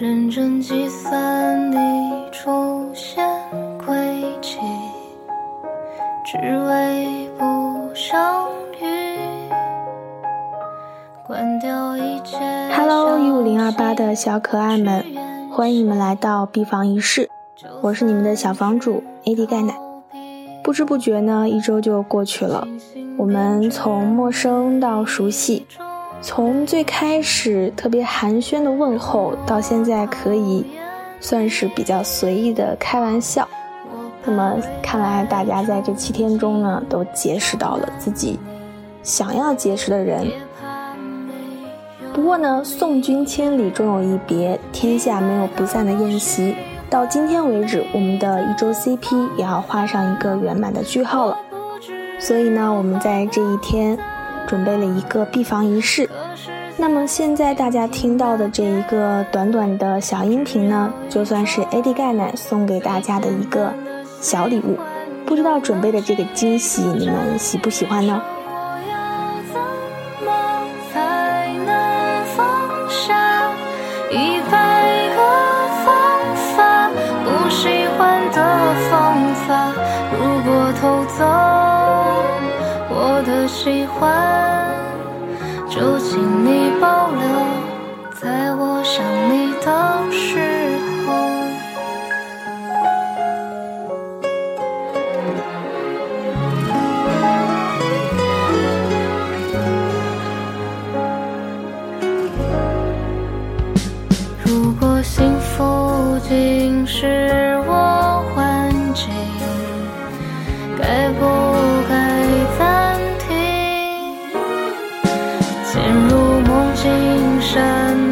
认真计算你出现轨迹，只为不相遇。关掉一切。Hello，一五零二八的小可爱们，欢迎你们来到 B 房一室，我是你们的小房主 AD 钙奶。不知不觉呢，一周就过去了，我们从陌生到熟悉。从最开始特别寒暄的问候，到现在可以算是比较随意的开玩笑。那么看来大家在这七天中呢，都结识到了自己想要结识的人。不过呢，送君千里终有一别，天下没有不散的宴席。到今天为止，我们的一周 CP 也要画上一个圆满的句号了。所以呢，我们在这一天。准备了一个闭房仪式，那么现在大家听到的这一个短短的小音频呢，就算是 AD 钙奶送给大家的一个小礼物。不知道准备的这个惊喜你们喜不喜欢呢？的喜欢，就请你保留，在我想你的时。陷入梦境深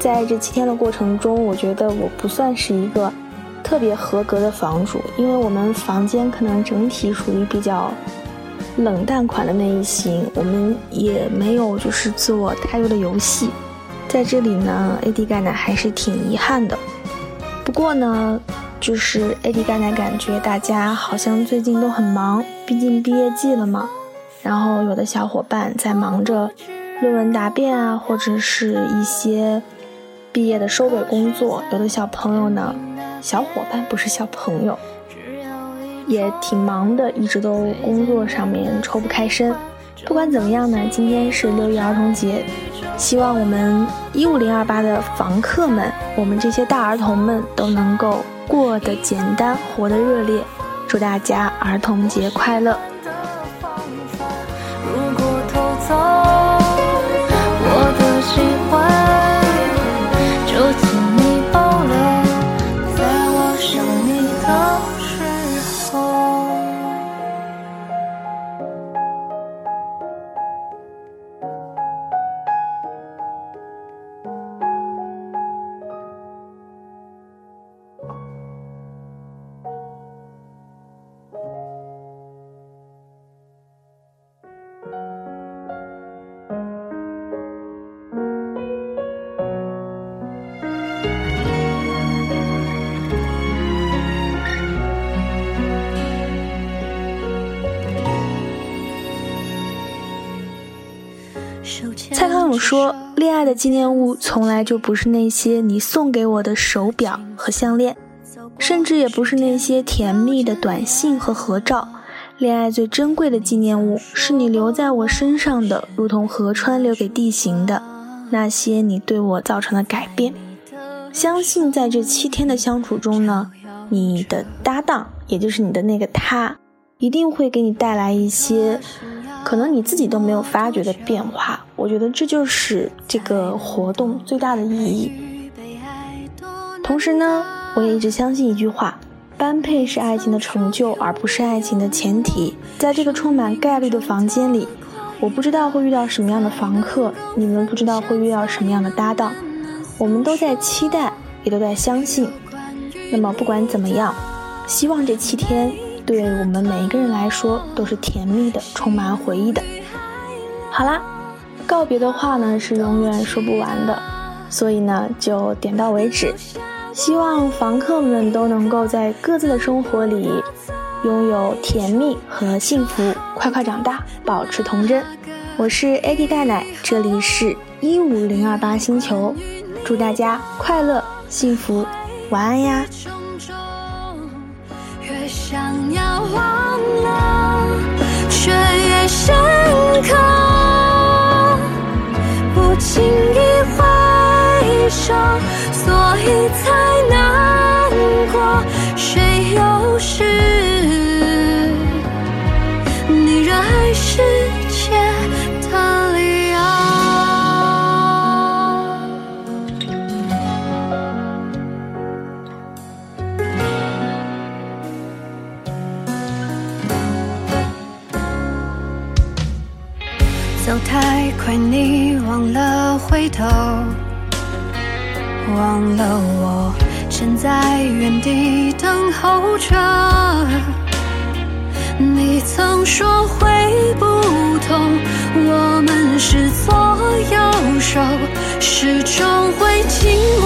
在这七天的过程中，我觉得我不算是一个特别合格的房主，因为我们房间可能整体属于比较冷淡款的那一型，我们也没有就是做太多的游戏，在这里呢，AD 钙奶还是挺遗憾的。不过呢，就是 AD 钙奶感觉大家好像最近都很忙，毕竟毕业季了嘛，然后有的小伙伴在忙着。论文答辩啊，或者是一些毕业的收尾工作，有的小朋友呢，小伙伴不是小朋友，也挺忙的，一直都工作上面抽不开身。不管怎么样呢，今天是六一儿童节，希望我们一五零二八的房客们，我们这些大儿童们都能够过得简单，活得热烈。祝大家儿童节快乐！如果偷走我的心怀蔡康永说：“恋爱的纪念物从来就不是那些你送给我的手表和项链，甚至也不是那些甜蜜的短信和合照。恋爱最珍贵的纪念物，是你留在我身上的，如同河川留给地形的那些你对我造成的改变。相信在这七天的相处中呢，你的搭档，也就是你的那个他，一定会给你带来一些可能你自己都没有发觉的变化。我觉得这就是这个活动最大的意义。同时呢，我也一直相信一句话。般配是爱情的成就，而不是爱情的前提。在这个充满概率的房间里，我不知道会遇到什么样的房客，你们不知道会遇到什么样的搭档。我们都在期待，也都在相信。那么不管怎么样，希望这七天对我们每一个人来说都是甜蜜的，充满回忆的。好啦，告别的话呢是永远说不完的，所以呢就点到为止。希望房客们都能够在各自的生活里拥有甜蜜和幸福，快快长大，保持童真。我是 AD 钙奶，这里是一五零二八星球，祝大家快乐幸福，晚安呀。想要忘了，却越深刻，不轻易挥手。所以才快，你忘了回头。忘了我站在原地等候着，你曾说会不同，我们是左右手，始终会紧。